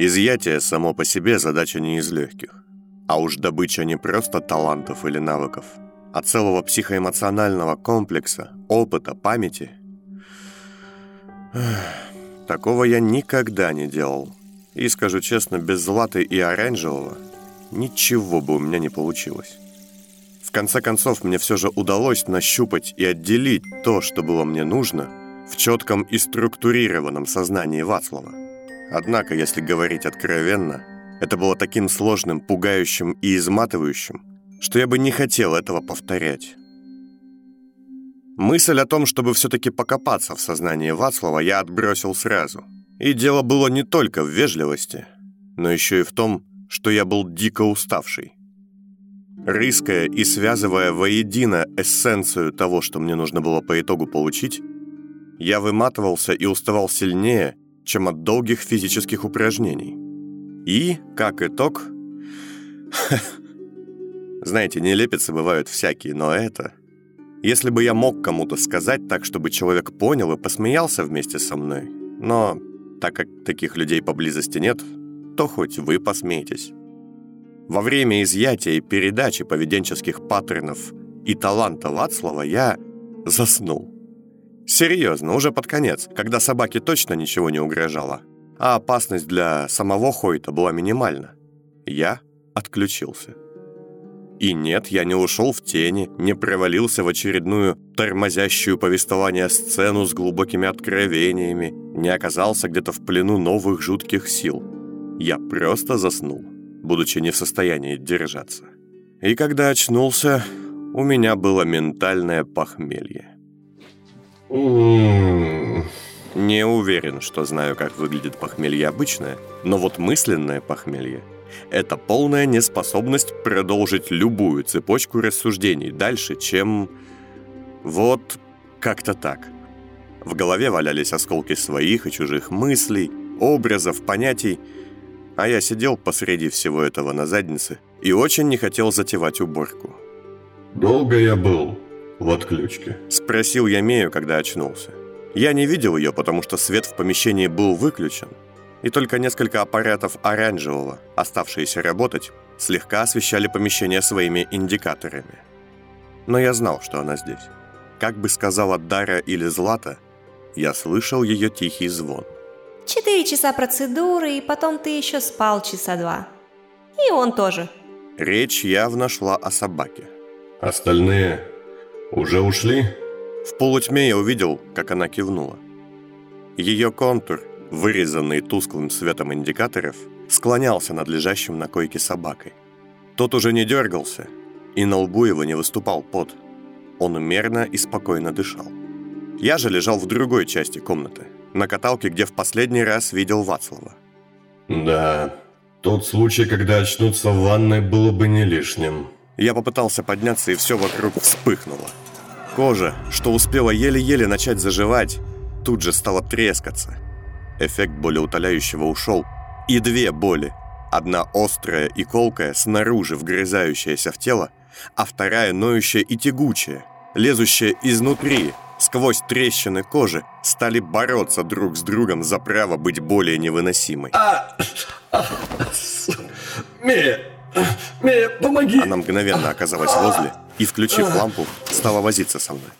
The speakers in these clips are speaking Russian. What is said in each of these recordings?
Изъятие само по себе задача не из легких. А уж добыча не просто талантов или навыков, а целого психоэмоционального комплекса, опыта, памяти. Такого я никогда не делал. И, скажу честно, без златы и оранжевого ничего бы у меня не получилось. В конце концов, мне все же удалось нащупать и отделить то, что было мне нужно, в четком и структурированном сознании Вацлава. Однако, если говорить откровенно, это было таким сложным, пугающим и изматывающим, что я бы не хотел этого повторять. Мысль о том, чтобы все-таки покопаться в сознании Вацлава, я отбросил сразу. И дело было не только в вежливости, но еще и в том, что я был дико уставший. Рыская и связывая воедино эссенцию того, что мне нужно было по итогу получить, я выматывался и уставал сильнее, чем от долгих физических упражнений. И, как итог... Знаете, нелепицы бывают всякие, но это... Если бы я мог кому-то сказать так, чтобы человек понял и посмеялся вместе со мной, но так как таких людей поблизости нет, то хоть вы посмеетесь. Во время изъятия и передачи поведенческих паттернов и таланта Вацлава я заснул. Серьезно, уже под конец, когда собаке точно ничего не угрожало, а опасность для самого Хойта была минимальна. Я отключился. И нет, я не ушел в тени, не провалился в очередную тормозящую повествование сцену с глубокими откровениями, не оказался где-то в плену новых жутких сил. Я просто заснул, будучи не в состоянии держаться. И когда очнулся, у меня было ментальное похмелье. Не уверен, что знаю, как выглядит похмелье обычное, но вот мысленное похмелье – это полная неспособность продолжить любую цепочку рассуждений дальше, чем... Вот как-то так. В голове валялись осколки своих и чужих мыслей, образов, понятий, а я сидел посреди всего этого на заднице и очень не хотел затевать уборку. «Долго я был?» В отключке?» Спросил я Мею, когда очнулся. Я не видел ее, потому что свет в помещении был выключен, и только несколько аппаратов оранжевого, оставшиеся работать, слегка освещали помещение своими индикаторами. Но я знал, что она здесь. Как бы сказала Дара или Злата, я слышал ее тихий звон. Четыре часа процедуры, и потом ты еще спал часа два. И он тоже. Речь явно шла о собаке. Остальные «Уже ушли?» В полутьме я увидел, как она кивнула. Ее контур, вырезанный тусклым светом индикаторов, склонялся над лежащим на койке собакой. Тот уже не дергался, и на лбу его не выступал пот. Он мерно и спокойно дышал. Я же лежал в другой части комнаты, на каталке, где в последний раз видел Вацлава. «Да, тот случай, когда очнуться в ванной, было бы не лишним», я попытался подняться, и все вокруг вспыхнуло. Кожа, что успела еле-еле начать заживать, тут же стала трескаться. Эффект болеутоляющего ушел. И две боли. Одна острая и колкая, снаружи вгрызающаяся в тело, а вторая ноющая и тягучая, лезущая изнутри, сквозь трещины кожи, стали бороться друг с другом за право быть более невыносимой. А, а, помоги! Она мгновенно оказалась возле и, включив лампу, стала возиться со мной.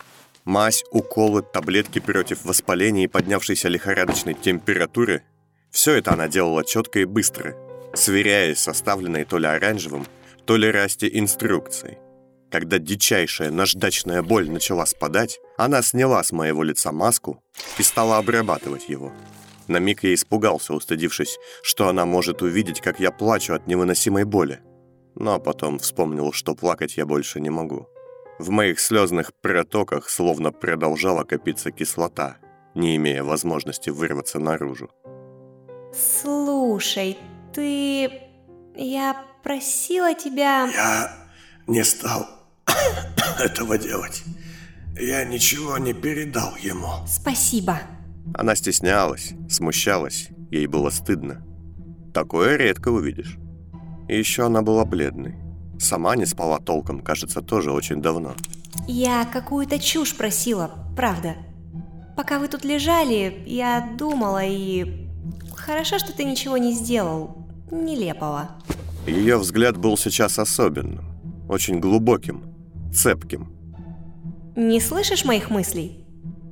Мазь, уколы, таблетки против воспаления и поднявшейся лихорадочной температуры – все это она делала четко и быстро, сверяясь с составленной то ли оранжевым, то ли расти инструкцией. Когда дичайшая наждачная боль начала спадать, она сняла с моего лица маску и стала обрабатывать его. На миг я испугался, устыдившись, что она может увидеть, как я плачу от невыносимой боли но потом вспомнил, что плакать я больше не могу. В моих слезных протоках словно продолжала копиться кислота, не имея возможности вырваться наружу. Слушай, ты... Я просила тебя... Я не стал этого делать. Я ничего не передал ему. Спасибо. Она стеснялась, смущалась, ей было стыдно. Такое редко увидишь. И еще она была бледной. Сама не спала толком, кажется, тоже очень давно. Я какую-то чушь просила, правда. Пока вы тут лежали, я думала и... Хорошо, что ты ничего не сделал. Нелепого. Ее взгляд был сейчас особенным. Очень глубоким. Цепким. Не слышишь моих мыслей?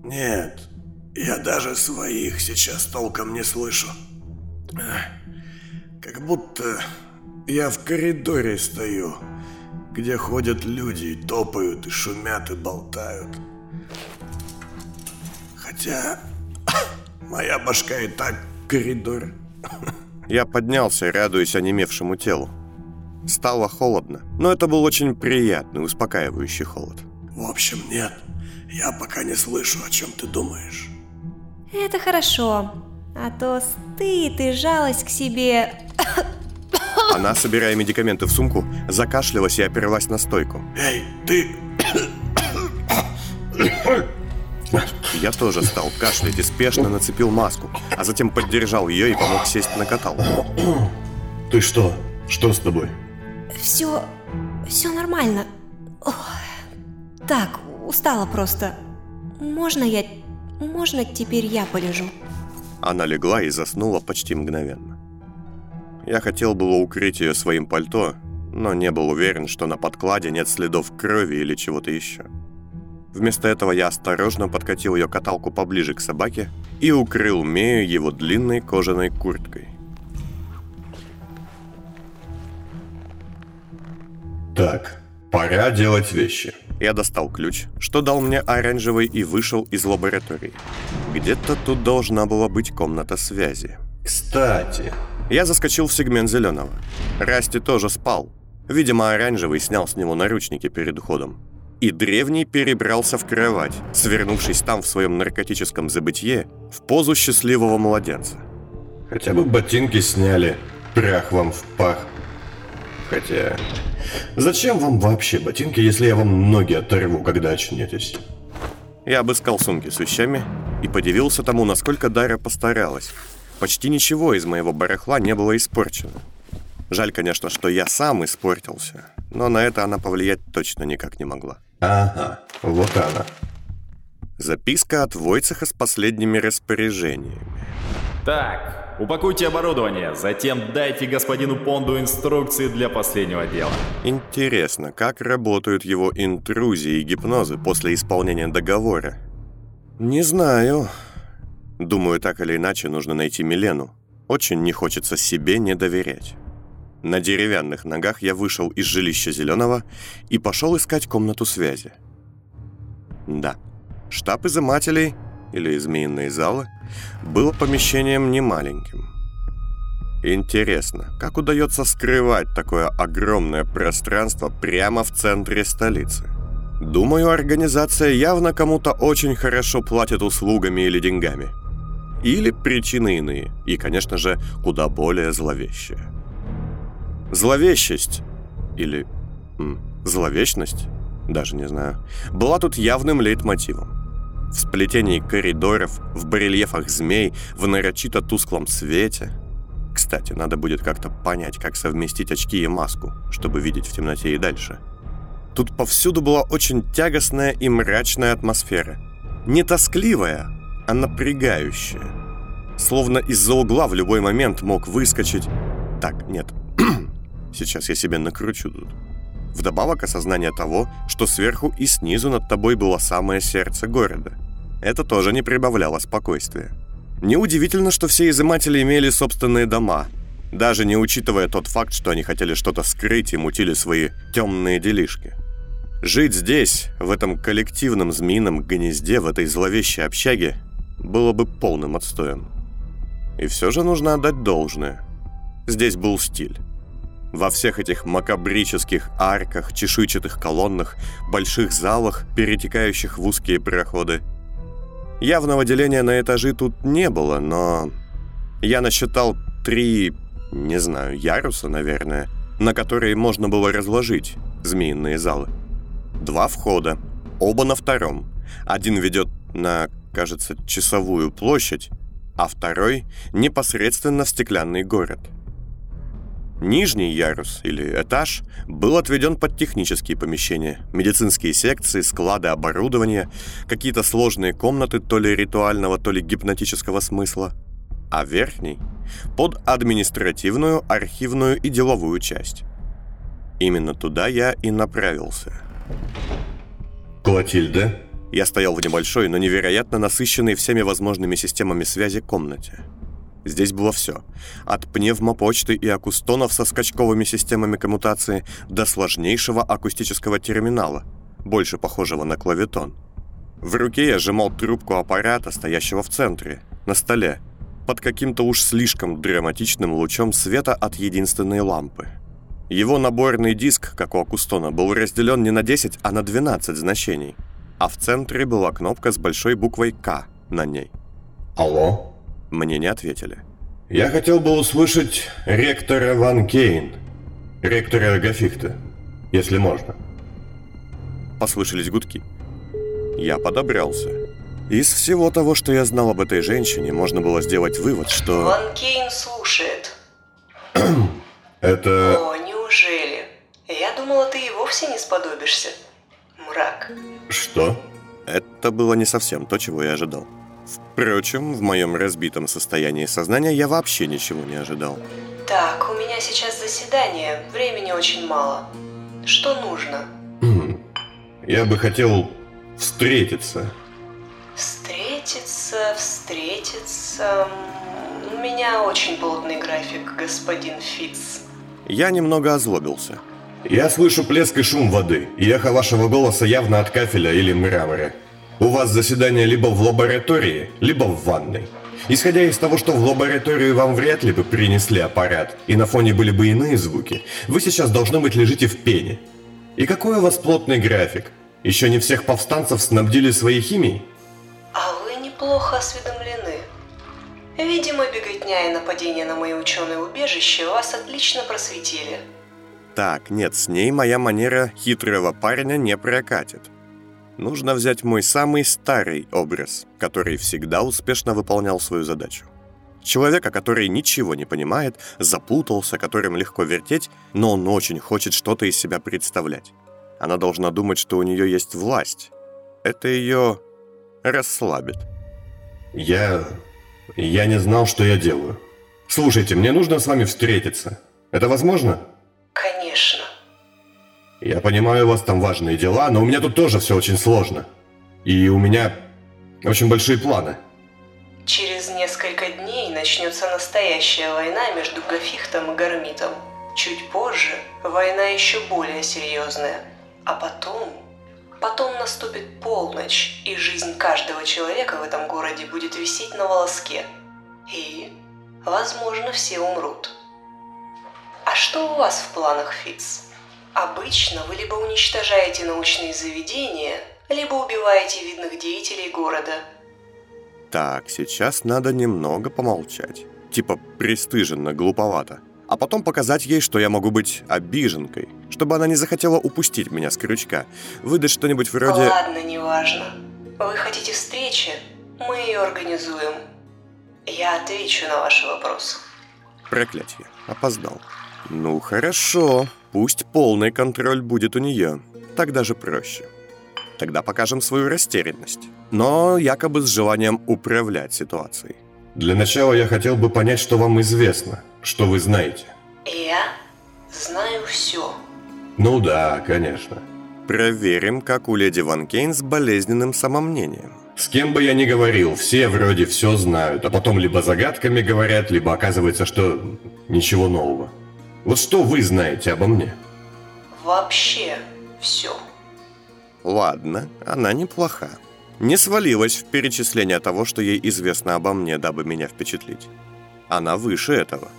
Нет, я даже своих сейчас толком не слышу. Как будто я в коридоре стою, где ходят люди и топают, и шумят, и болтают. Хотя моя башка и так коридор. Я поднялся, радуясь онемевшему телу. Стало холодно, но это был очень приятный, успокаивающий холод. В общем, нет, я пока не слышу, о чем ты думаешь. Это хорошо. А то стыд и жалость к себе... Она, собирая медикаменты в сумку, закашлялась и оперлась на стойку. Эй, ты... Я тоже стал кашлять и спешно нацепил маску, а затем поддержал ее и помог сесть на каталку. Ты что? Что с тобой? Все... все нормально. Ох. Так, устала просто. Можно я... можно теперь я полежу? Она легла и заснула почти мгновенно. Я хотел было укрыть ее своим пальто, но не был уверен, что на подкладе нет следов крови или чего-то еще. Вместо этого я осторожно подкатил ее каталку поближе к собаке и укрыл Мею его длинной кожаной курткой. Так, пора делать вещи. Я достал ключ, что дал мне оранжевый и вышел из лаборатории. Где-то тут должна была быть комната связи. Кстати, Я заскочил в сегмент зеленого. Расти тоже спал. Видимо, оранжевый снял с него наручники перед уходом. И древний перебрался в кровать, свернувшись там в своем наркотическом забытье в позу счастливого младенца. хотя бы ботинки сняли, прях вам в пах. Хотя, зачем вам вообще ботинки, если я вам ноги оторву, когда очнетесь? Я обыскал сумки с вещами и подивился тому, насколько Дара постаралась. Почти ничего из моего барахла не было испорчено. Жаль, конечно, что я сам испортился, но на это она повлиять точно никак не могла. Ага, вот она. Записка от Войцеха с последними распоряжениями. Так, упакуйте оборудование, затем дайте господину Понду инструкции для последнего дела. Интересно, как работают его интрузии и гипнозы после исполнения договора? Не знаю. Думаю, так или иначе нужно найти Милену. Очень не хочется себе не доверять. На деревянных ногах я вышел из жилища Зеленого и пошел искать комнату связи. Да, штаб изымателей, или змеиные залы, был помещением немаленьким. Интересно, как удается скрывать такое огромное пространство прямо в центре столицы? Думаю, организация явно кому-то очень хорошо платит услугами или деньгами. Или причины иные, и, конечно же, куда более зловещие. Зловещесть, или м, зловечность, даже не знаю, была тут явным лейтмотивом. В сплетении коридоров, в барельефах змей, в нарочито тусклом свете. Кстати, надо будет как-то понять, как совместить очки и маску, чтобы видеть в темноте и дальше. Тут повсюду была очень тягостная и мрачная атмосфера. Не тоскливая, а напрягающая. Словно из-за угла в любой момент мог выскочить... Так, нет. Сейчас я себе накручу тут. Вдобавок осознание того, что сверху и снизу над тобой было самое сердце города. Это тоже не прибавляло спокойствия. Неудивительно, что все изыматели имели собственные дома, даже не учитывая тот факт, что они хотели что-то скрыть и мутили свои темные делишки. Жить здесь, в этом коллективном змеином гнезде, в этой зловещей общаге, было бы полным отстоем. И все же нужно отдать должное. Здесь был стиль. Во всех этих макабрических арках, чешуйчатых колоннах, больших залах, перетекающих в узкие проходы. Явного деления на этажи тут не было, но я насчитал три, не знаю, яруса, наверное, на которые можно было разложить змеиные залы. Два входа, оба на втором. Один ведет на, кажется, часовую площадь, а второй непосредственно в стеклянный город – Нижний ярус, или этаж, был отведен под технические помещения, медицинские секции, склады оборудования, какие-то сложные комнаты то ли ритуального, то ли гипнотического смысла. а верхний – под административную, архивную и деловую часть. Именно туда я и направился. Клотильда? Я стоял в небольшой, но невероятно насыщенной всеми возможными системами связи комнате. Здесь было все. От пневмопочты и акустонов со скачковыми системами коммутации до сложнейшего акустического терминала, больше похожего на клавитон. В руке я сжимал трубку аппарата, стоящего в центре, на столе, под каким-то уж слишком драматичным лучом света от единственной лампы. Его наборный диск, как у Акустона, был разделен не на 10, а на 12 значений. А в центре была кнопка с большой буквой «К» на ней. Алло? Мне не ответили. Я хотел бы услышать ректора Ван Кейн. Ректора Гафихта, если можно. Послышались гудки. Я подобрался. Из всего того, что я знал об этой женщине, можно было сделать вывод, что... Ван Кейн слушает. Это... О, неужели? Я думала, ты и вовсе не сподобишься. Мрак. Что? Это было не совсем то, чего я ожидал. Впрочем, в моем разбитом состоянии сознания я вообще ничего не ожидал. Так, у меня сейчас заседание, времени очень мало. Что нужно? Хм. Я бы хотел встретиться. Встретиться, встретиться... У меня очень плотный график, господин Фитц. Я немного озлобился. Я слышу плеск и шум воды, и эхо вашего голоса явно от кафеля или мрамора. У вас заседание либо в лаборатории, либо в ванной. Исходя из того, что в лабораторию вам вряд ли бы принесли аппарат, и на фоне были бы иные звуки, вы сейчас, должно быть, лежите в пене. И какой у вас плотный график? Еще не всех повстанцев снабдили своей химией? А вы неплохо осведомлены. Видимо, беготня и нападение на мои ученые убежища вас отлично просветили. Так, нет, с ней моя манера хитрого парня не прокатит. Нужно взять мой самый старый образ, который всегда успешно выполнял свою задачу. Человека, который ничего не понимает, запутался, которым легко вертеть, но он очень хочет что-то из себя представлять. Она должна думать, что у нее есть власть. Это ее расслабит. Я... я не знал, что я делаю. Слушайте, мне нужно с вами встретиться. Это возможно? Конечно. Я понимаю, у вас там важные дела, но у меня тут тоже все очень сложно. И у меня очень большие планы. Через несколько дней начнется настоящая война между Гафихтом и Гармитом. Чуть позже война еще более серьезная. А потом... Потом наступит полночь, и жизнь каждого человека в этом городе будет висеть на волоске. И, возможно, все умрут. А что у вас в планах, Фиц? Обычно вы либо уничтожаете научные заведения, либо убиваете видных деятелей города. Так, сейчас надо немного помолчать. Типа пристыженно, глуповато. А потом показать ей, что я могу быть обиженкой, чтобы она не захотела упустить меня с крючка. Выдать что-нибудь вроде... Ладно, неважно. Вы хотите встречи? Мы ее организуем. Я отвечу на ваши вопросы. Проклятие. Опоздал. Ну, хорошо. Пусть полный контроль будет у нее. Так даже проще. Тогда покажем свою растерянность. Но якобы с желанием управлять ситуацией. Для начала я хотел бы понять, что вам известно, что вы знаете. Я знаю все. Ну да, конечно. Проверим, как у леди Ван Кейн с болезненным самомнением. С кем бы я ни говорил, все вроде все знают, а потом либо загадками говорят, либо оказывается, что ничего нового. Вот что вы знаете обо мне? Вообще все. Ладно, она неплоха. Не свалилась в перечисление того, что ей известно обо мне, дабы меня впечатлить. Она выше этого.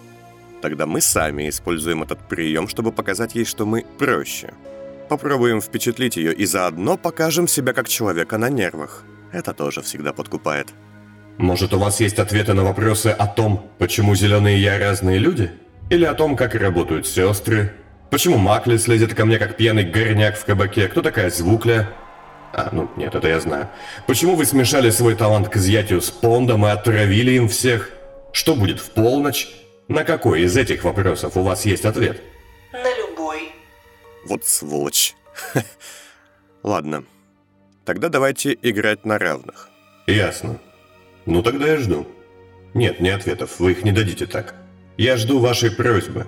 Тогда мы сами используем этот прием, чтобы показать ей, что мы проще. Попробуем впечатлить ее и заодно покажем себя как человека на нервах. Это тоже всегда подкупает. Может, у вас есть ответы на вопросы о том, почему зеленые я разные люди? Или о том, как работают сестры? Почему Макли слезет ко мне, как пьяный горняк в кабаке? Кто такая Звукля? А, ну, нет, это я знаю. Почему вы смешали свой талант к изъятию с Пондом и отравили им всех? Что будет в полночь? На какой из этих вопросов у вас есть ответ? На любой. Вот сволочь. Ладно. Тогда давайте играть на равных. Ясно. Ну тогда я жду. Нет, не ответов, вы их не дадите так. Я жду вашей просьбы.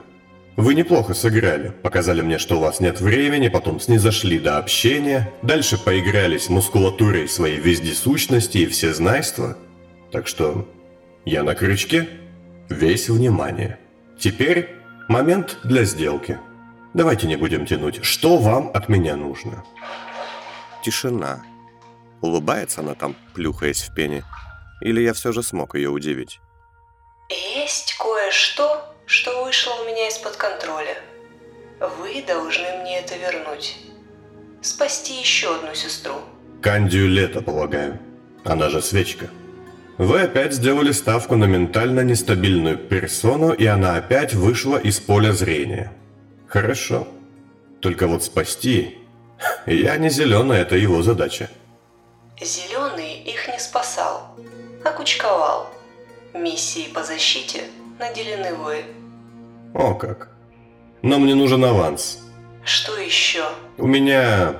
Вы неплохо сыграли, показали мне, что у вас нет времени, потом снизошли до общения, дальше поигрались мускулатурой своей вездесущности и всезнайства. Так что я на крючке, весь внимание. Теперь момент для сделки. Давайте не будем тянуть. Что вам от меня нужно? Тишина. Улыбается она там, плюхаясь в пене. Или я все же смог ее удивить? Есть кое-что, что вышло у меня из-под контроля. Вы должны мне это вернуть. Спасти еще одну сестру. Кандию лето, полагаю. Она же свечка. Вы опять сделали ставку на ментально нестабильную персону, и она опять вышла из поля зрения. Хорошо. Только вот спасти... Я не зеленый, это его задача. Зеленый их не спасал, а кучковал. Миссии по защите наделены вы. О как. Но мне нужен аванс. Что еще? У меня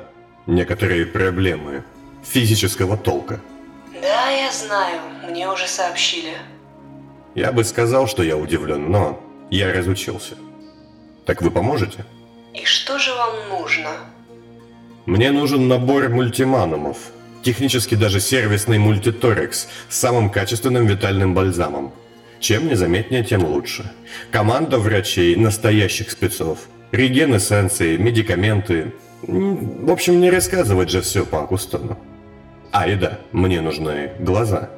некоторые проблемы физического толка. Да, я знаю, мне уже сообщили. Я бы сказал, что я удивлен, но я разучился. Так вы поможете? И что же вам нужно? Мне нужен набор мультиманумов. Технически даже сервисный мультиторекс с самым качественным витальным бальзамом. Чем незаметнее, тем лучше. Команда врачей, настоящих спецов. Реген эссенции, медикаменты. В общем, не рассказывать же все по Акустону. А, и да, мне нужны глаза.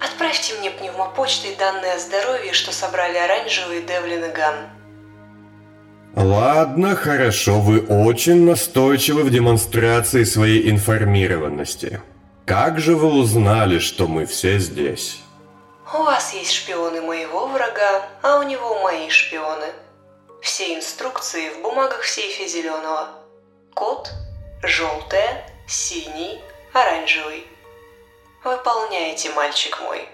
Отправьте мне пневмопочтой данные о здоровье, что собрали оранжевые Девлин и Ган. Ладно, хорошо, вы очень настойчивы в демонстрации своей информированности. Как же вы узнали, что мы все здесь? У вас есть шпионы моего врага, а у него мои шпионы. Все инструкции в бумагах в сейфе зеленого. Код – желтая, синий, оранжевый. Выполняйте, мальчик мой.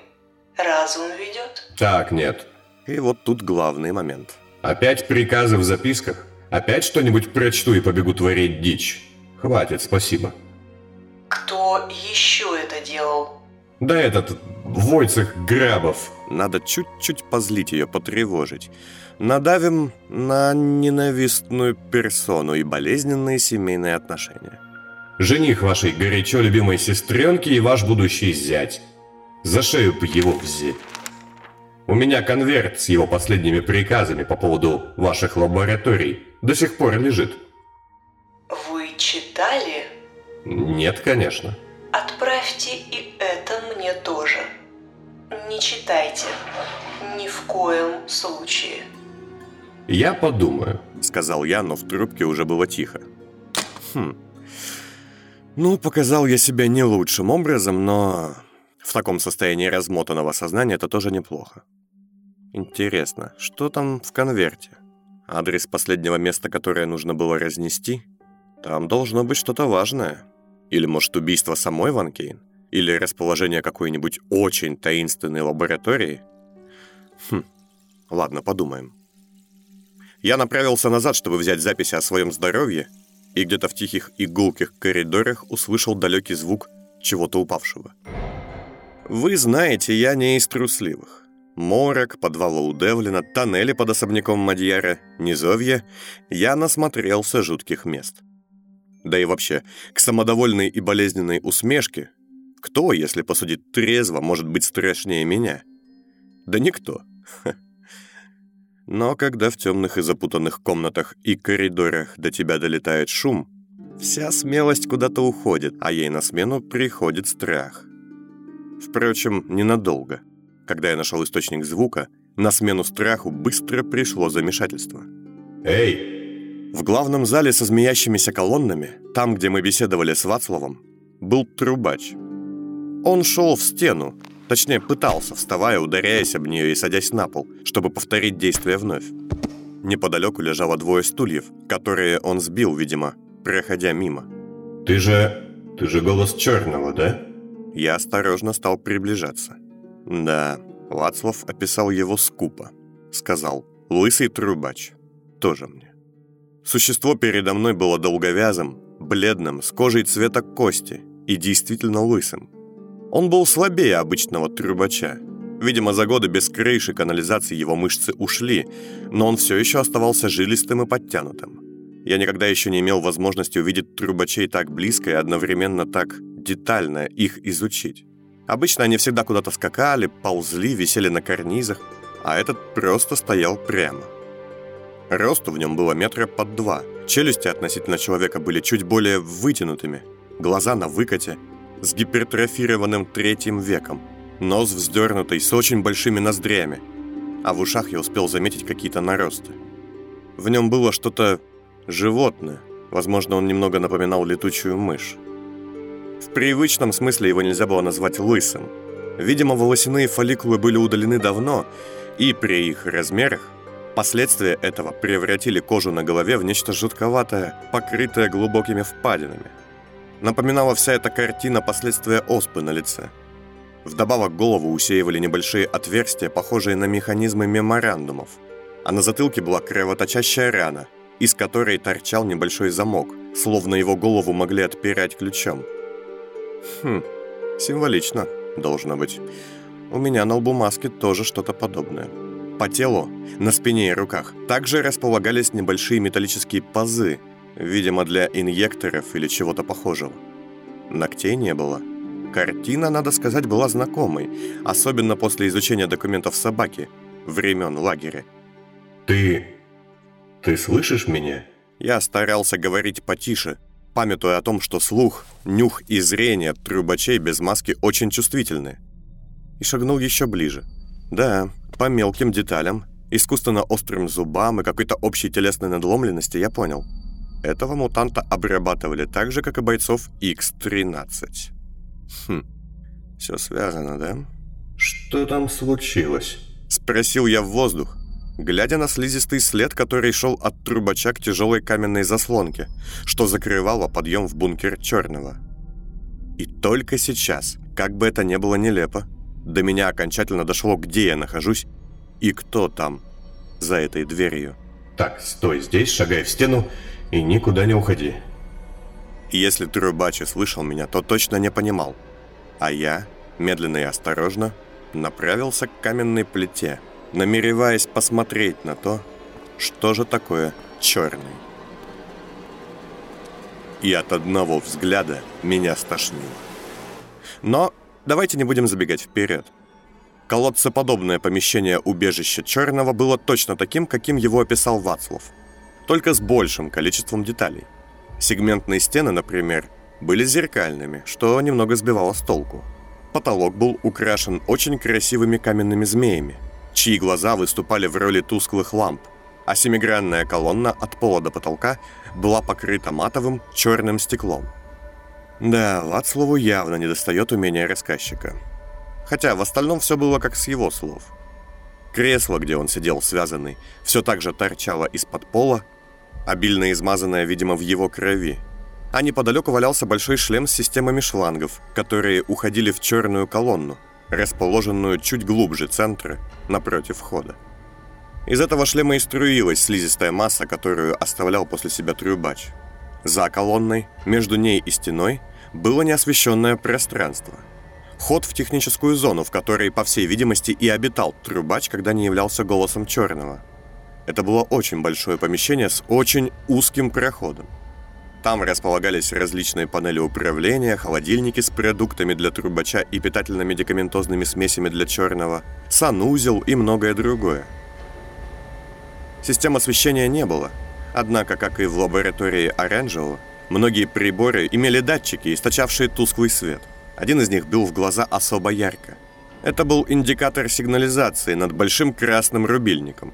Разум ведет. Так, нет. И вот тут главный момент. Опять приказы в записках? Опять что-нибудь прочту и побегу творить дичь? Хватит, спасибо. Кто еще это делал? Да этот Войцех Грабов. Надо чуть-чуть позлить ее, потревожить. Надавим на ненавистную персону и болезненные семейные отношения. Жених вашей горячо любимой сестренки и ваш будущий зять. За шею б его взять. У меня конверт с его последними приказами по поводу ваших лабораторий до сих пор лежит. Вы читали? Нет, конечно. Отправьте и это мне тоже. Не читайте. Ни в коем случае. Я подумаю. Сказал я, но в трубке уже было тихо. Хм. Ну, показал я себя не лучшим образом, но в таком состоянии размотанного сознания это тоже неплохо. Интересно, что там в конверте? Адрес последнего места, которое нужно было разнести? Там должно быть что-то важное. Или, может, убийство самой Ван Кейн? Или расположение какой-нибудь очень таинственной лаборатории? Хм, ладно, подумаем. Я направился назад, чтобы взять записи о своем здоровье, и где-то в тихих и гулких коридорах услышал далекий звук чего-то упавшего. Вы знаете, я не из трусливых. Морок, подвал у Девлина, тоннели под особняком Мадьяра, низовья. Я насмотрелся жутких мест. Да и вообще, к самодовольной и болезненной усмешке, кто, если посудить трезво, может быть страшнее меня? Да никто. Но когда в темных и запутанных комнатах и коридорах до тебя долетает шум, вся смелость куда-то уходит, а ей на смену приходит страх. Впрочем, ненадолго. Когда я нашел источник звука, на смену страху быстро пришло замешательство. Эй! В главном зале со змеящимися колоннами, там, где мы беседовали с Вацлавом, был трубач. Он шел в стену, точнее пытался, вставая, ударяясь об нее и садясь на пол, чтобы повторить действие вновь. Неподалеку лежало двое стульев, которые он сбил, видимо, проходя мимо. Ты же... ты же голос черного, да? Я осторожно стал приближаться. Да, Вацлав описал его скупо. Сказал «Лысый трубач». Тоже мне. Существо передо мной было долговязым, бледным, с кожей цвета кости и действительно лысым. Он был слабее обычного трубача. Видимо, за годы без крыши канализации его мышцы ушли, но он все еще оставался жилистым и подтянутым. Я никогда еще не имел возможности увидеть трубачей так близко и одновременно так детально их изучить. Обычно они всегда куда-то скакали, ползли, висели на карнизах, а этот просто стоял прямо. Росту в нем было метра под два. Челюсти относительно человека были чуть более вытянутыми. Глаза на выкате, с гипертрофированным третьим веком. Нос вздернутый, с очень большими ноздрями. А в ушах я успел заметить какие-то наросты. В нем было что-то животное. Возможно, он немного напоминал летучую мышь. В привычном смысле его нельзя было назвать лысым. Видимо, волосяные фолликулы были удалены давно, и при их размерах последствия этого превратили кожу на голове в нечто жутковатое, покрытое глубокими впадинами. Напоминала вся эта картина последствия оспы на лице. Вдобавок голову усеивали небольшие отверстия, похожие на механизмы меморандумов, а на затылке была кровоточащая рана, из которой торчал небольшой замок, словно его голову могли отпирать ключом. Хм, символично, должно быть. У меня на лбу маски тоже что-то подобное. По телу, на спине и руках также располагались небольшие металлические пазы, видимо, для инъекторов или чего-то похожего. Ногтей не было. Картина, надо сказать, была знакомой, особенно после изучения документов собаки времен лагеря. Ты... ты слышишь меня? Я старался говорить потише, памятуя о том, что слух, нюх и зрение трубачей без маски очень чувствительны. И шагнул еще ближе. Да, по мелким деталям, искусственно острым зубам и какой-то общей телесной надломленности я понял. Этого мутанта обрабатывали так же, как и бойцов X-13. Хм, все связано, да? Что там случилось? Спросил я в воздух, глядя на слизистый след, который шел от трубача к тяжелой каменной заслонке, что закрывало подъем в бункер Черного. И только сейчас, как бы это ни было нелепо, до меня окончательно дошло, где я нахожусь и кто там за этой дверью. Так, стой здесь, шагай в стену и никуда не уходи. Если трубач слышал меня, то точно не понимал. А я, медленно и осторожно, направился к каменной плите – намереваясь посмотреть на то, что же такое черный. И от одного взгляда меня стошнило. Но давайте не будем забегать вперед. Колодцеподобное помещение убежища Черного было точно таким, каким его описал Вацлав. Только с большим количеством деталей. Сегментные стены, например, были зеркальными, что немного сбивало с толку. Потолок был украшен очень красивыми каменными змеями – чьи глаза выступали в роли тусклых ламп, а семигранная колонна от пола до потолка была покрыта матовым черным стеклом. Да, Вацлаву явно недостает умения рассказчика. Хотя в остальном все было как с его слов. Кресло, где он сидел связанный, все так же торчало из-под пола, обильно измазанное, видимо, в его крови. А неподалеку валялся большой шлем с системами шлангов, которые уходили в черную колонну – расположенную чуть глубже центра, напротив входа. Из этого шлема и струилась слизистая масса, которую оставлял после себя трюбач. За колонной, между ней и стеной, было неосвещенное пространство. Ход в техническую зону, в которой, по всей видимости, и обитал трюбач, когда не являлся голосом черного. Это было очень большое помещение с очень узким проходом. Там располагались различные панели управления, холодильники с продуктами для трубача и питательно-медикаментозными смесями для черного, санузел и многое другое. Систем освещения не было, однако, как и в лаборатории Оранжева, многие приборы имели датчики, источавшие тусклый свет. Один из них бил в глаза особо ярко. Это был индикатор сигнализации над большим красным рубильником.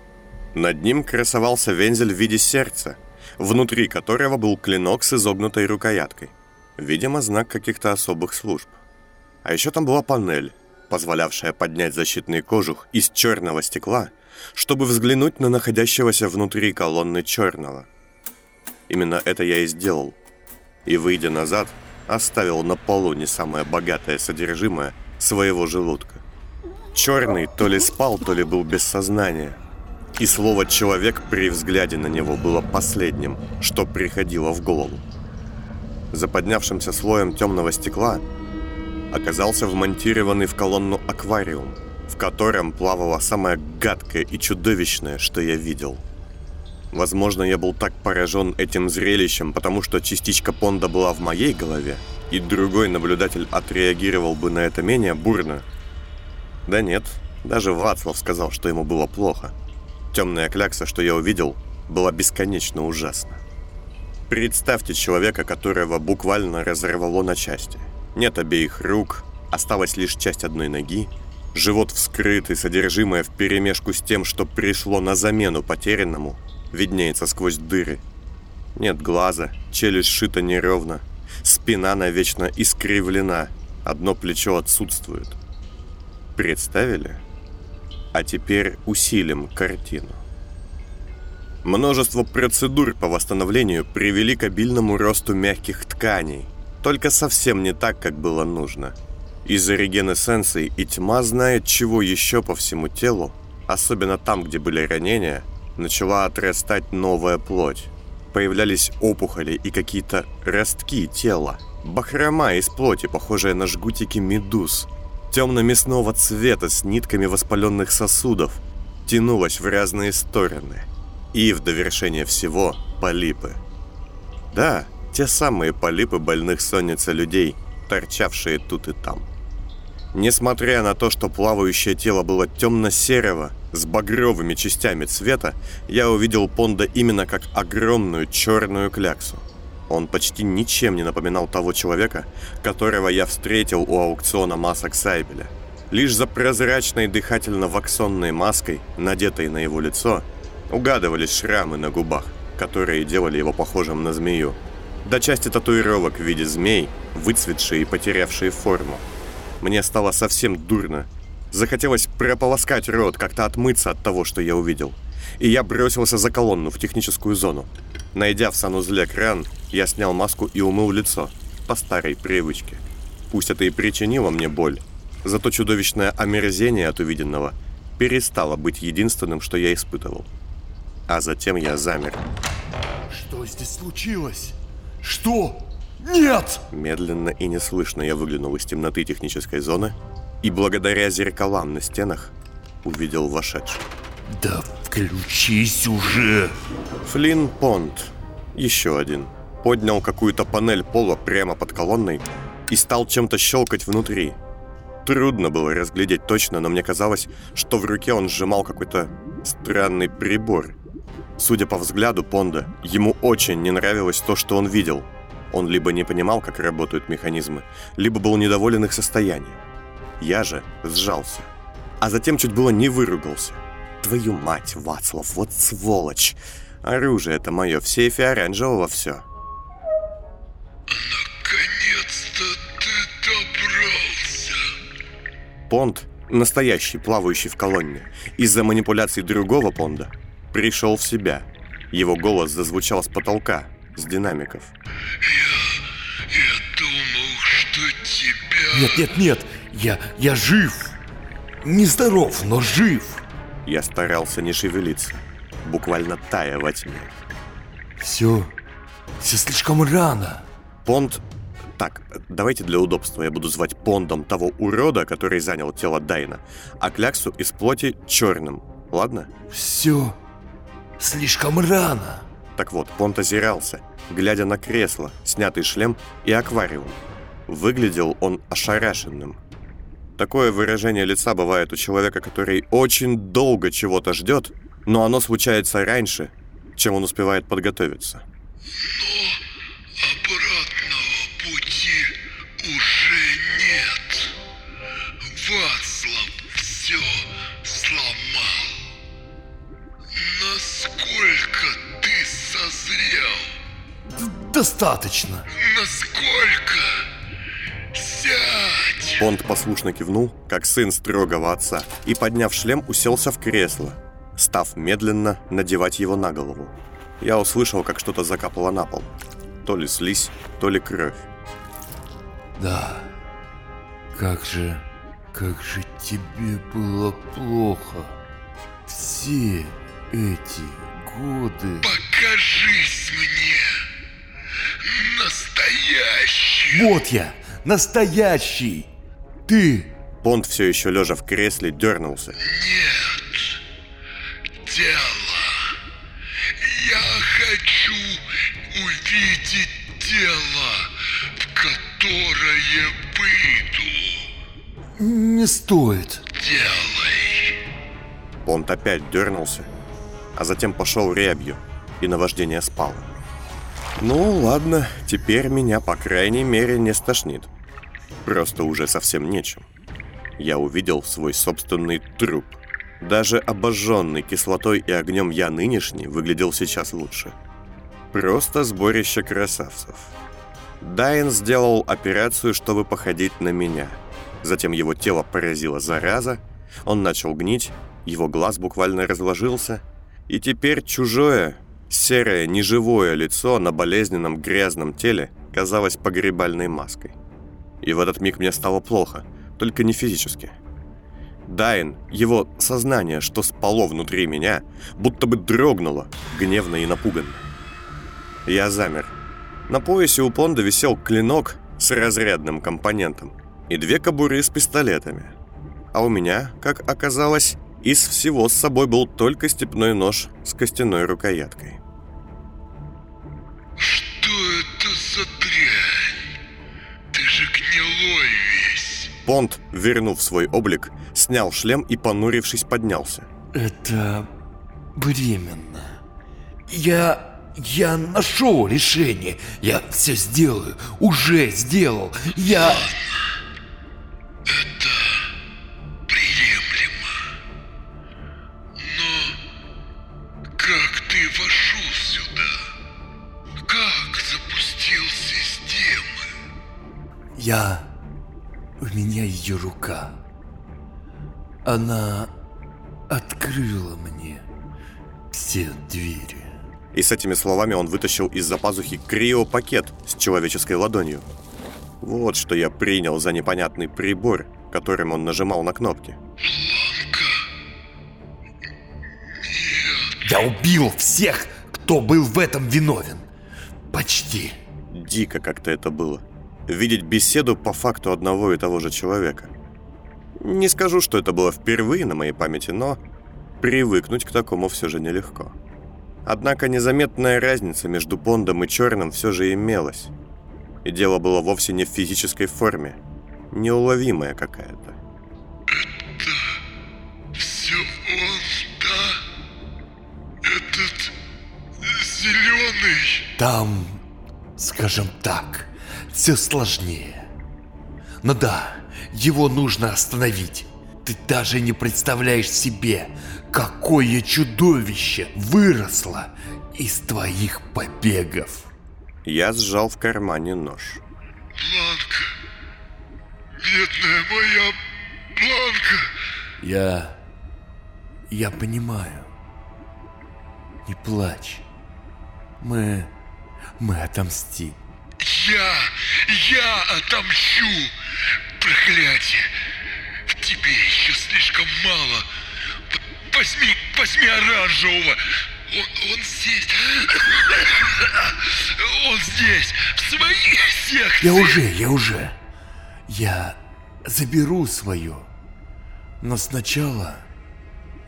Над ним красовался вензель в виде сердца – внутри которого был клинок с изогнутой рукояткой. Видимо, знак каких-то особых служб. А еще там была панель, позволявшая поднять защитный кожух из черного стекла, чтобы взглянуть на находящегося внутри колонны черного. Именно это я и сделал. И, выйдя назад, оставил на полу не самое богатое содержимое своего желудка. Черный то ли спал, то ли был без сознания – и слово «человек» при взгляде на него было последним, что приходило в голову. За поднявшимся слоем темного стекла оказался вмонтированный в колонну аквариум, в котором плавало самое гадкое и чудовищное, что я видел. Возможно, я был так поражен этим зрелищем, потому что частичка Понда была в моей голове, и другой наблюдатель отреагировал бы на это менее бурно. Да нет, даже Вацлав сказал, что ему было плохо. Темная клякса, что я увидел, была бесконечно ужасна. Представьте человека, которого буквально разорвало на части. Нет обеих рук, осталась лишь часть одной ноги, живот вскрыт и содержимое вперемешку с тем, что пришло на замену потерянному, виднеется сквозь дыры. Нет глаза, челюсть шита неровно, спина навечно искривлена, одно плечо отсутствует. Представили? А теперь усилим картину. Множество процедур по восстановлению привели к обильному росту мягких тканей, только совсем не так, как было нужно. Из-за регенесценции и тьма знает, чего еще по всему телу, особенно там, где были ранения, начала отрастать новая плоть. Появлялись опухоли и какие-то ростки тела, бахрома из плоти, похожая на жгутики медуз, темно-мясного цвета с нитками воспаленных сосудов, тянулась в разные стороны – и в довершение всего полипы. Да, те самые полипы больных сонница людей, торчавшие тут и там. Несмотря на то, что плавающее тело было темно-серого, с багровыми частями цвета, я увидел Понда именно как огромную черную кляксу. Он почти ничем не напоминал того человека, которого я встретил у аукциона масок Сайбеля. Лишь за прозрачной дыхательно-ваксонной маской, надетой на его лицо, Угадывались шрамы на губах, которые делали его похожим на змею. До части татуировок в виде змей, выцветшие и потерявшие форму. Мне стало совсем дурно. Захотелось прополоскать рот, как-то отмыться от того, что я увидел. И я бросился за колонну в техническую зону. Найдя в санузле кран, я снял маску и умыл лицо. По старой привычке. Пусть это и причинило мне боль. Зато чудовищное омерзение от увиденного перестало быть единственным, что я испытывал а затем я замер. Что здесь случилось? Что? Нет! Медленно и неслышно я выглянул из темноты технической зоны и благодаря зеркалам на стенах увидел вошедших. Да включись уже! Флинн Понт, еще один, поднял какую-то панель пола прямо под колонной и стал чем-то щелкать внутри. Трудно было разглядеть точно, но мне казалось, что в руке он сжимал какой-то странный прибор, Судя по взгляду Понда, ему очень не нравилось то, что он видел. Он либо не понимал, как работают механизмы, либо был недоволен их состоянием. Я же сжался. А затем чуть было не выругался. Твою мать, Вацлав, вот сволочь! Оружие это мое, в сейфе оранжевого все. Наконец-то ты добрался! Понд, настоящий, плавающий в колонне, из-за манипуляций другого Понда, пришел в себя. Его голос зазвучал с потолка, с динамиков. Я... я думал, что тебя... Нет, нет, нет, я, я жив. Нездоров, но жив. Я старался не шевелиться, буквально тая во тьме. Все, все слишком рано. Понд... Так, давайте для удобства я буду звать Пондом того урода, который занял тело Дайна, а Кляксу из плоти черным, ладно? Все Слишком рано. Так вот, Понт озирался, глядя на кресло, снятый шлем и аквариум. Выглядел он ошарашенным. Такое выражение лица бывает у человека, который очень долго чего-то ждет, но оно случается раньше, чем он успевает подготовиться. Но обратного пути уже нет. Вацлав все сломал. Насколько ты созрел? Достаточно. Насколько? Понт послушно кивнул, как сын строгого отца, и, подняв шлем, уселся в кресло, став медленно надевать его на голову. Я услышал, как что-то закапало на пол. То ли слизь, то ли кровь. Да. Как же, как же тебе было плохо. Все эти годы... Покажись мне! Настоящий! Вот я, настоящий! Ты Понт, все еще лежа в кресле, дернулся. Нет. Тело. Я хочу увидеть тело, в которое выйду. Не стоит. Делай. Понт опять дернулся, а затем пошел рябью, и наваждение спало. Ну, ладно, теперь меня, по крайней мере, не стошнит. Просто уже совсем нечем. Я увидел свой собственный труп. Даже обожженный кислотой и огнем я нынешний выглядел сейчас лучше. Просто сборище красавцев. Дайн сделал операцию, чтобы походить на меня. Затем его тело поразила зараза, он начал гнить, его глаз буквально разложился, и теперь чужое, серое, неживое лицо на болезненном грязном теле казалось погребальной маской. И в этот миг мне стало плохо, только не физически. Дайн, его сознание, что спало внутри меня, будто бы дрогнуло, гневно и напуганно. Я замер. На поясе у Понда висел клинок с разрядным компонентом и две кобуры с пистолетами. А у меня, как оказалось, из всего с собой был только степной нож с костяной рукояткой. Что это за дрянь? Понт, вернув свой облик, снял шлем и, понурившись, поднялся. Это временно. Я... Я нашел решение. Я все сделаю. Уже сделал. Я... Приемлемо. Но как ты вошел сюда? Как запустил системы? Я... Меня ее рука. Она открыла мне все двери. И с этими словами он вытащил из-за пазухи криопакет с человеческой ладонью. Вот что я принял за непонятный прибор, которым он нажимал на кнопки. Я убил всех, кто был в этом виновен. Почти. Дико как-то это было. Видеть беседу по факту одного и того же человека. Не скажу, что это было впервые на моей памяти, но привыкнуть к такому все же нелегко. Однако незаметная разница между Бондом и Черным все же имелась. И дело было вовсе не в физической форме. Неуловимая какая-то. Все он, да? Этот зеленый. Там, скажем так, все сложнее. Но да, его нужно остановить. Ты даже не представляешь себе, какое чудовище выросло из твоих побегов. Я сжал в кармане нож. Бланка. Бедная моя Бланка. Я... Я понимаю. Не плачь. Мы... Мы отомстим. Я, я отомщу. Проклятие. В тебе еще слишком мало. Возьми, возьми оранжевого. Он, он здесь. Он здесь, в своей секции. Я уже, я уже. Я заберу свое. Но сначала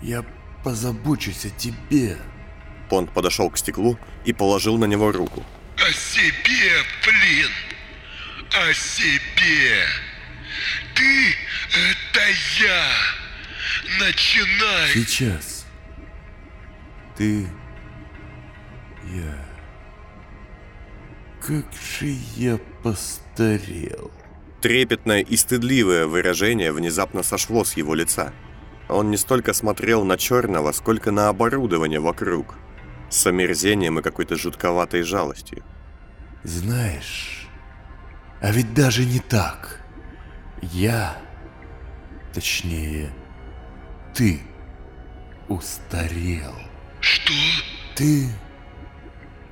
я позабочусь о тебе. Понд подошел к стеклу и положил на него руку. О себе, блин. О себе. Ты — это я. Начинай. Сейчас. Ты... Я... Как же я постарел. Трепетное и стыдливое выражение внезапно сошло с его лица. Он не столько смотрел на черного, сколько на оборудование вокруг. С омерзением и какой-то жутковатой жалостью. Знаешь, а ведь даже не так. Я, точнее, ты устарел. Что? Ты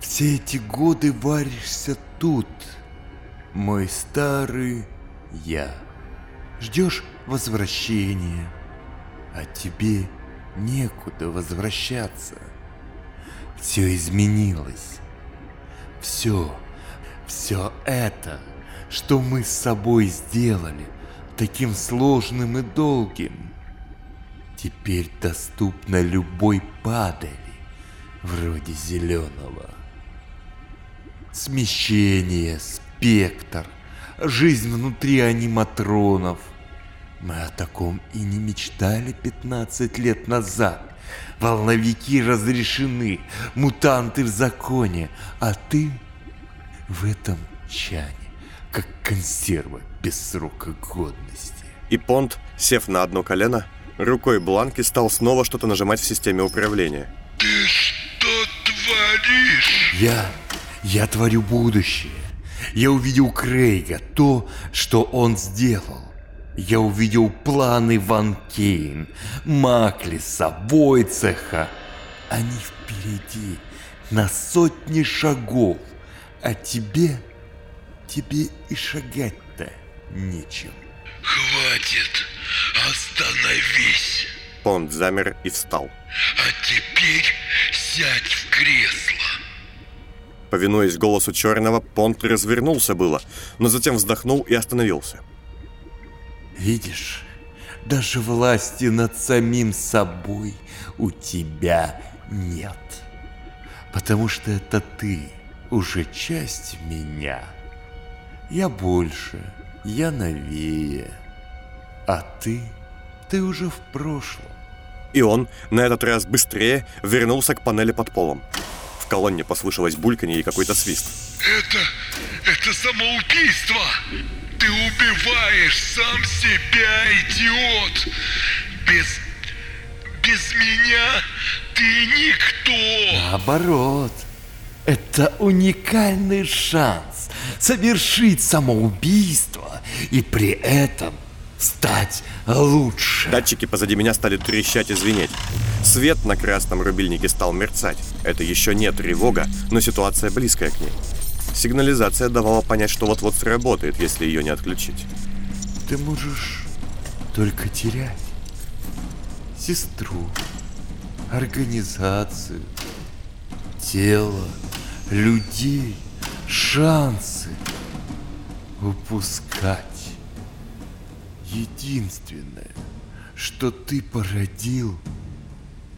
все эти годы варишься тут, мой старый я. Ждешь возвращения, а тебе некуда возвращаться. Все изменилось. Все, все это, что мы с собой сделали, таким сложным и долгим, теперь доступно любой падали, вроде зеленого. Смещение, спектр, жизнь внутри аниматронов. Мы о таком и не мечтали 15 лет назад. Волновики разрешены, мутанты в законе, а ты в этом чане, как консерва без срока годности. И Понт, сев на одно колено, рукой Бланки стал снова что-то нажимать в системе управления. Ты что творишь? Я, я творю будущее. Я увидел Крейга, то, что он сделал. Я увидел планы Ван Кейн, Маклиса, Войцеха. Они впереди, на сотни шагов. А тебе, тебе и шагать-то нечем. Хватит, остановись. Понт замер и встал. А теперь сядь в кресло. Повинуясь голосу Черного, Понт развернулся было, но затем вздохнул и остановился. Видишь, даже власти над самим собой у тебя нет. Потому что это ты уже часть меня. Я больше, я новее. А ты, ты уже в прошлом. И он, на этот раз быстрее, вернулся к панели под полом. В колонне послышалось бульканье и какой-то свист. Это... это самоубийство! Ты убиваешь сам себя, идиот! Без... без меня ты никто! Наоборот, это уникальный шанс совершить самоубийство и при этом стать лучше. Датчики позади меня стали трещать и звенеть. Свет на красном рубильнике стал мерцать. Это еще не тревога, но ситуация близкая к ней. Сигнализация давала понять, что вот-вот сработает, если ее не отключить. Ты можешь только терять сестру, организацию, тело, людей, шансы упускать. Единственное, что ты породил,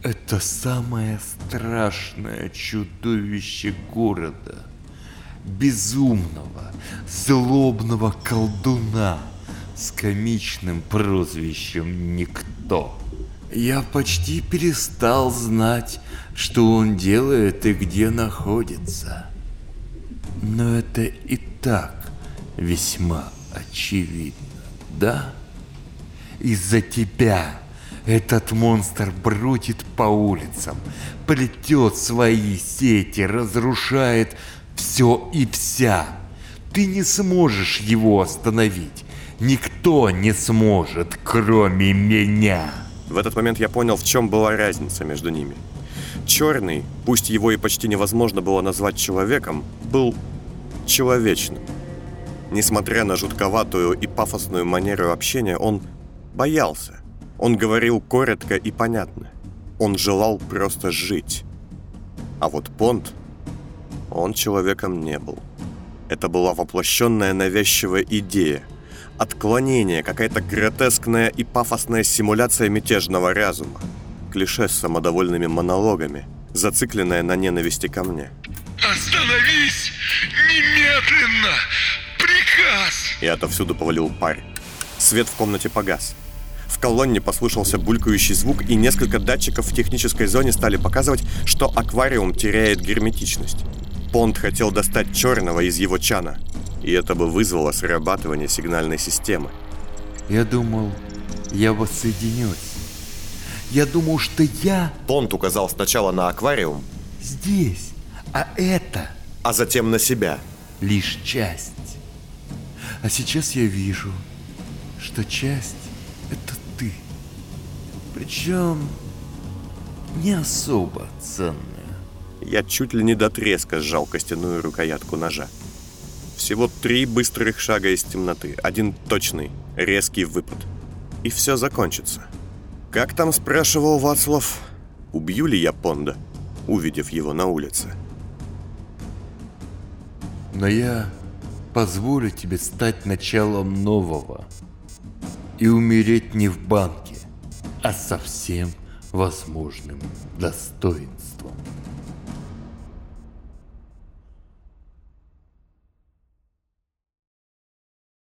это самое страшное чудовище города. Безумного, злобного колдуна с комичным прозвищем «Никто». Я почти перестал знать, что он делает и где находится. Но это и так весьма очевидно, да? Из-за тебя этот монстр бродит по улицам, плетет свои сети, разрушает все и вся. Ты не сможешь его остановить. Никто не сможет, кроме меня. В этот момент я понял, в чем была разница между ними. Черный, пусть его и почти невозможно было назвать человеком, был человечным. Несмотря на жутковатую и пафосную манеру общения, он боялся. Он говорил коротко и понятно. Он желал просто жить. А вот Понт, он человеком не был. Это была воплощенная навязчивая идея. Отклонение, какая-то гротескная и пафосная симуляция мятежного разума. Клише с самодовольными монологами, зацикленная на ненависти ко мне. Остановись! Немедленно! Приказ! И отовсюду повалил парь. Свет в комнате погас. В колонне послышался булькающий звук, и несколько датчиков в технической зоне стали показывать, что аквариум теряет герметичность. Понт хотел достать черного из его чана, и это бы вызвало срабатывание сигнальной системы. Я думал, я воссоединюсь. Я думал, что я Понт указал сначала на аквариум, здесь, а это а затем на себя. лишь часть. А сейчас я вижу, что часть — это ты. Причем не особо ценная. Я чуть ли не до треска сжал костяную рукоятку ножа. Всего три быстрых шага из темноты, один точный, резкий выпад. И все закончится. Как там спрашивал Вацлав, убью ли я Понда, увидев его на улице? Но я позволю тебе стать началом нового. и умереть не в банке, а со всем возможным достоинством.